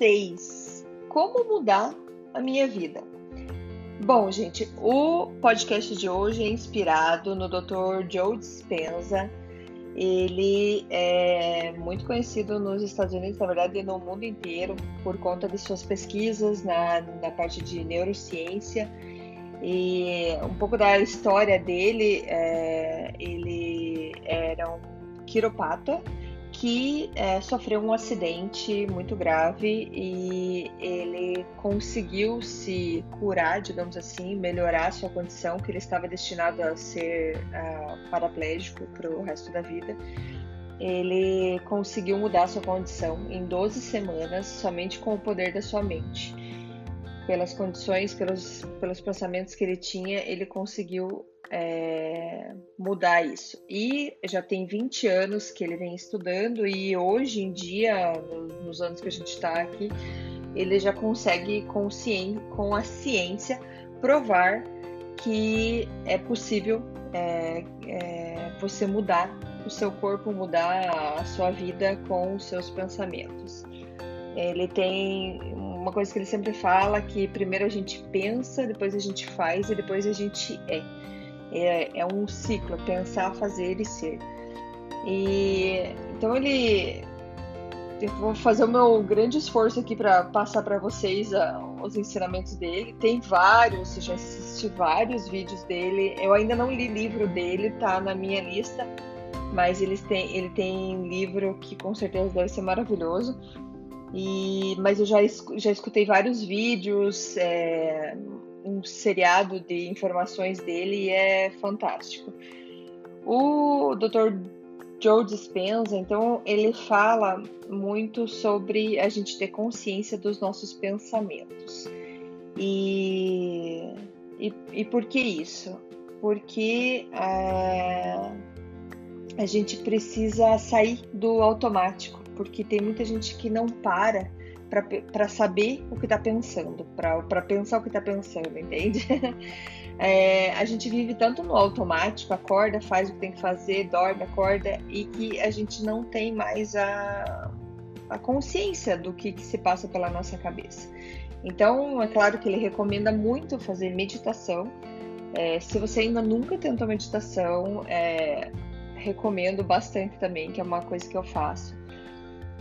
36. Como mudar a minha vida? Bom, gente, o podcast de hoje é inspirado no Dr. Joe Dispenza ele é muito conhecido nos Estados Unidos, na verdade, no mundo inteiro, por conta de suas pesquisas na, na parte de neurociência. E um pouco da história dele, é, ele era um quiropata que é, sofreu um acidente muito grave e ele conseguiu se curar, digamos assim, melhorar sua condição, que ele estava destinado a ser uh, paraplégico para o resto da vida. Ele conseguiu mudar sua condição em 12 semanas somente com o poder da sua mente. Pelas condições, pelos, pelos pensamentos que ele tinha, ele conseguiu é, mudar isso. E já tem 20 anos que ele vem estudando, e hoje em dia, nos anos que a gente está aqui, ele já consegue com, a ciência provar que é possível é, é, você mudar o seu corpo, mudar a sua vida com os seus pensamentos. Ele tem uma coisa que ele sempre fala que primeiro a gente pensa, depois a gente faz e depois a gente é. É, é um ciclo, pensar, fazer e ser. E então ele eu vou fazer o meu grande esforço aqui para passar para vocês uh, os ensinamentos dele. Tem vários, já assisti vários vídeos dele. Eu ainda não li livro dele, tá na minha lista, mas ele tem livro que com certeza deve ser maravilhoso. E, mas eu já, já escutei vários vídeos, é, um seriado de informações dele e é fantástico. O Dr. Joe Dispenza, então, ele fala muito sobre a gente ter consciência dos nossos pensamentos. E, e, e por que isso? Porque é, a gente precisa sair do automático, porque tem muita gente que não para para saber o que está pensando, para pensar o que está pensando, entende? É, a gente vive tanto no automático, acorda, faz o que tem que fazer, dorme, acorda, e que a gente não tem mais a, a consciência do que, que se passa pela nossa cabeça. Então, é claro que ele recomenda muito fazer meditação. É, se você ainda nunca tentou meditação, é, recomendo bastante também, que é uma coisa que eu faço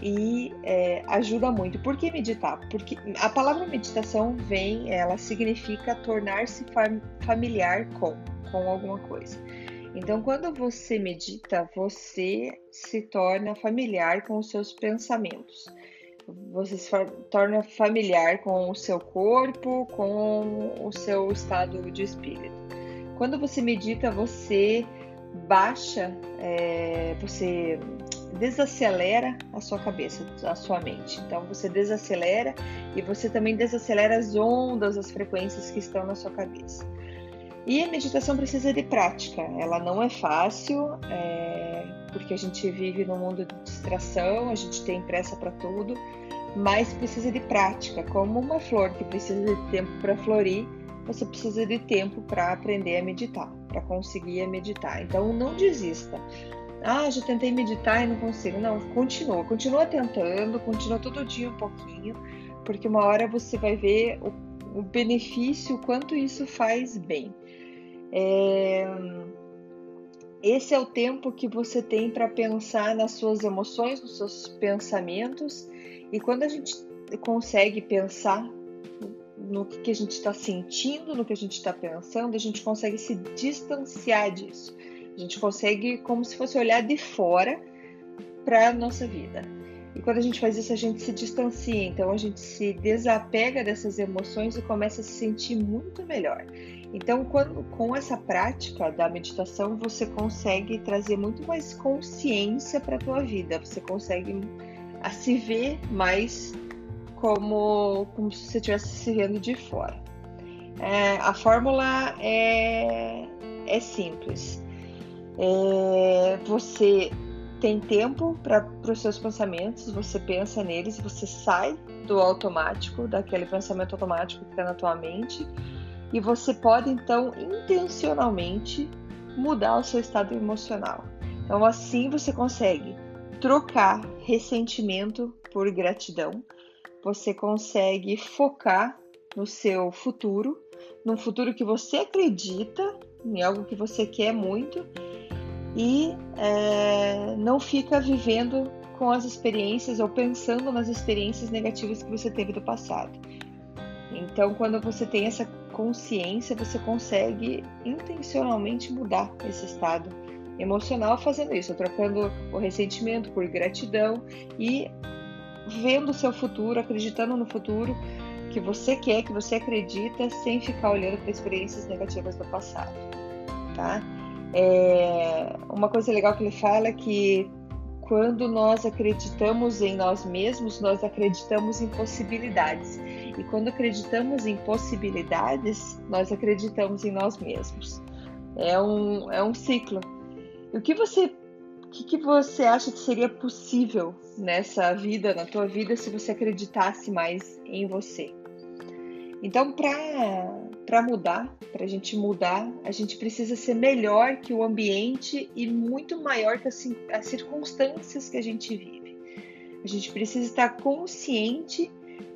e é, ajuda muito. Por que meditar? Porque a palavra meditação vem, ela significa tornar-se familiar com, com alguma coisa. Então, quando você medita, você se torna familiar com os seus pensamentos. Você se torna familiar com o seu corpo, com o seu estado de espírito. Quando você medita, você baixa, é, você desacelera a sua cabeça, a sua mente. Então você desacelera e você também desacelera as ondas, as frequências que estão na sua cabeça. E a meditação precisa de prática. Ela não é fácil, é, porque a gente vive num mundo de distração, a gente tem pressa para tudo, mas precisa de prática. Como uma flor que precisa de tempo para florir, você precisa de tempo para aprender a meditar, para conseguir meditar. Então não desista. Ah, já tentei meditar e não consigo. Não, continua, continua tentando, continua todo dia um pouquinho, porque uma hora você vai ver o, o benefício, o quanto isso faz bem. É... Esse é o tempo que você tem para pensar nas suas emoções, nos seus pensamentos, e quando a gente consegue pensar no que a gente está sentindo, no que a gente está pensando, a gente consegue se distanciar disso. A gente consegue, como se fosse olhar de fora para a nossa vida. E quando a gente faz isso, a gente se distancia, então a gente se desapega dessas emoções e começa a se sentir muito melhor. Então, quando, com essa prática da meditação, você consegue trazer muito mais consciência para a tua vida. Você consegue a se ver mais como, como se você estivesse se vendo de fora. É, a fórmula é, é simples. É, você tem tempo para os seus pensamentos, você pensa neles, você sai do automático, daquele pensamento automático que está na tua mente, e você pode então intencionalmente mudar o seu estado emocional. Então assim você consegue trocar ressentimento por gratidão, você consegue focar no seu futuro, num futuro que você acredita, em algo que você quer muito e é, não fica vivendo com as experiências ou pensando nas experiências negativas que você teve do passado. Então, quando você tem essa consciência, você consegue intencionalmente mudar esse estado emocional fazendo isso, trocando o ressentimento por gratidão e vendo o seu futuro, acreditando no futuro que você quer, que você acredita, sem ficar olhando para experiências negativas do passado, tá? É, uma coisa legal que ele fala é que quando nós acreditamos em nós mesmos, nós acreditamos em possibilidades. E quando acreditamos em possibilidades, nós acreditamos em nós mesmos. É um, é um ciclo. E o que você o que, que, você acha que seria possível nessa vida, na tua vida, se você acreditasse mais em você? Então, para mudar, para a gente mudar, a gente precisa ser melhor que o ambiente e muito maior que as, as circunstâncias que a gente vive. A gente precisa estar consciente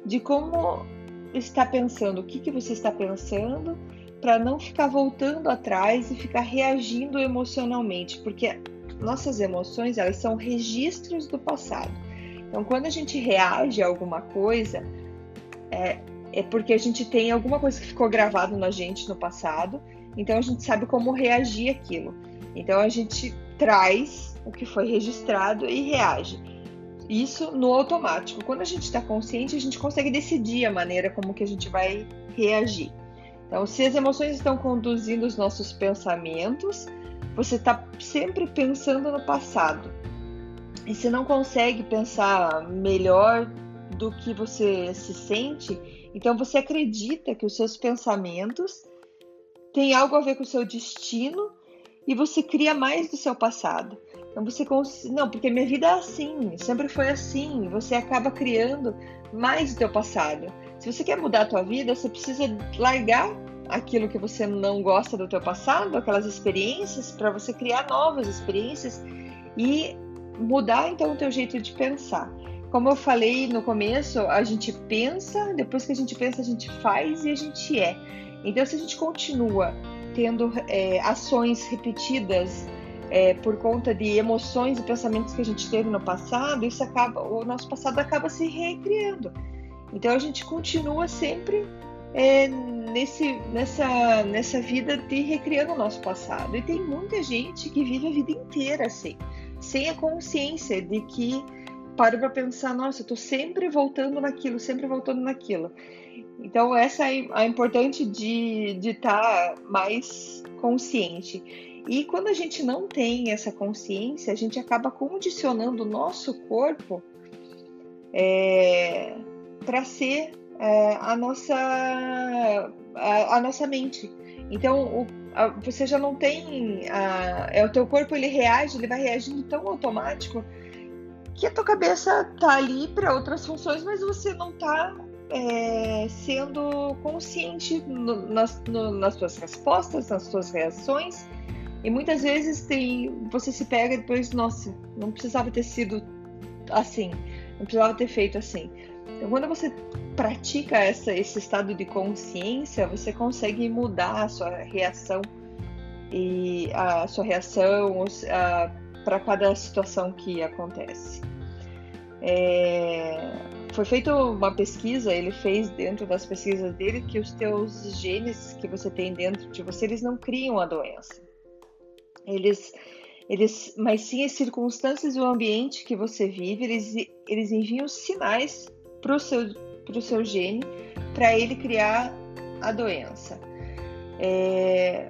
de como está pensando, o que, que você está pensando, para não ficar voltando atrás e ficar reagindo emocionalmente, porque nossas emoções elas são registros do passado. Então, quando a gente reage a alguma coisa, é, é porque a gente tem alguma coisa que ficou gravado na gente no passado, então a gente sabe como reagir aquilo. Então a gente traz o que foi registrado e reage. Isso no automático. Quando a gente está consciente, a gente consegue decidir a maneira como que a gente vai reagir. Então, se as emoções estão conduzindo os nossos pensamentos, você está sempre pensando no passado. E se não consegue pensar melhor do que você se sente, então você acredita que os seus pensamentos têm algo a ver com o seu destino e você cria mais do seu passado. Então você cons... não, porque minha vida é assim, sempre foi assim. Você acaba criando mais do teu passado. Se você quer mudar a tua vida, você precisa largar aquilo que você não gosta do teu passado, aquelas experiências, para você criar novas experiências e mudar então o teu jeito de pensar. Como eu falei no começo, a gente pensa, depois que a gente pensa, a gente faz e a gente é. Então, se a gente continua tendo é, ações repetidas é, por conta de emoções e pensamentos que a gente teve no passado, isso acaba, o nosso passado acaba se recriando. Então, a gente continua sempre é, nesse, nessa, nessa vida de recriando o nosso passado. E tem muita gente que vive a vida inteira assim, sem a consciência de que paro para pensar, nossa, eu tô sempre voltando naquilo, sempre voltando naquilo. Então essa é a importante de estar tá mais consciente. E quando a gente não tem essa consciência, a gente acaba condicionando o nosso corpo é, para ser é, a nossa a, a, nossa mente. Então o, a, você já não tem é o teu corpo ele reage, ele vai reagindo tão automático que a tua cabeça tá ali para outras funções, mas você não tá é, sendo consciente no, nas, no, nas suas respostas, nas suas reações. E muitas vezes tem, você se pega depois, nossa, não precisava ter sido assim, não precisava ter feito assim. Então, quando você pratica essa, esse estado de consciência, você consegue mudar a sua reação e a sua reação para cada situação que acontece. É, foi feita uma pesquisa, ele fez dentro das pesquisas dele que os teus genes que você tem dentro de você, eles não criam a doença. Eles eles, mas sim as circunstâncias e o ambiente que você vive, eles, eles enviam sinais para o seu, seu gene para ele criar a doença. É,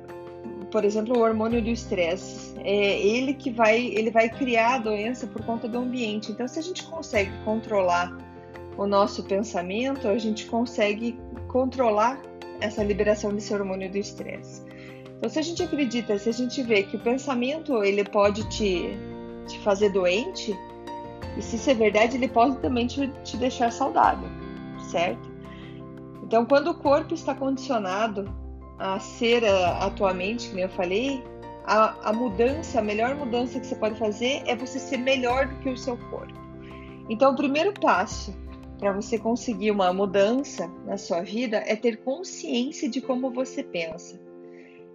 por exemplo, o hormônio do estresse, é ele que vai, ele vai criar a doença por conta do ambiente. Então, se a gente consegue controlar o nosso pensamento, a gente consegue controlar essa liberação desse hormônio do estresse. Então, se a gente acredita, se a gente vê que o pensamento ele pode te, te fazer doente, e se isso é verdade, ele pode também te, te deixar saudável, certo? Então, quando o corpo está condicionado a ser a, atualmente, como eu falei, a, a mudança, a melhor mudança que você pode fazer é você ser melhor do que o seu corpo. Então, o primeiro passo para você conseguir uma mudança na sua vida é ter consciência de como você pensa,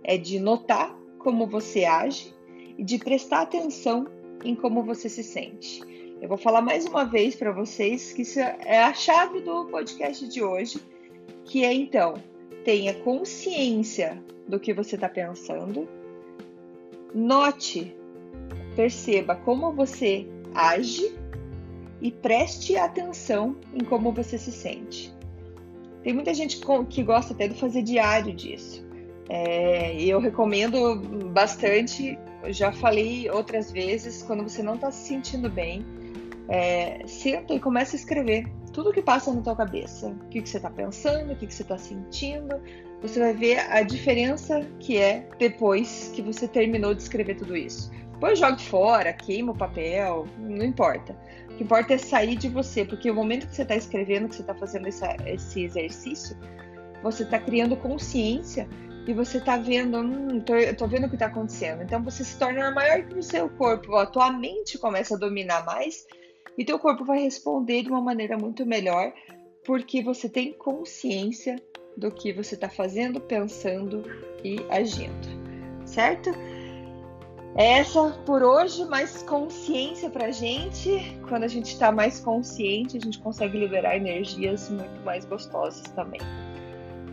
é de notar como você age e de prestar atenção em como você se sente. Eu vou falar mais uma vez para vocês que isso é a chave do podcast de hoje, que é então tenha consciência do que você está pensando, note, perceba como você age e preste atenção em como você se sente. Tem muita gente que gosta até de fazer diário disso. É, eu recomendo bastante. Já falei outras vezes, quando você não está se sentindo bem, é, senta e começa a escrever tudo que passa na tua cabeça. O que, que você está pensando, o que, que você está sentindo. Você vai ver a diferença que é depois que você terminou de escrever tudo isso. Depois jogue fora, queima o papel, não importa que importa é sair de você, porque o momento que você está escrevendo, que você está fazendo essa, esse exercício, você está criando consciência e você está vendo, hum, tô, tô vendo o que está acontecendo. Então você se torna maior que o seu corpo, a tua mente começa a dominar mais e teu corpo vai responder de uma maneira muito melhor, porque você tem consciência do que você está fazendo, pensando e agindo, certo? essa por hoje, mais consciência pra gente. Quando a gente tá mais consciente, a gente consegue liberar energias muito mais gostosas também.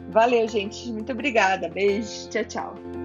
Valeu, gente. Muito obrigada. Beijo. Tchau, tchau.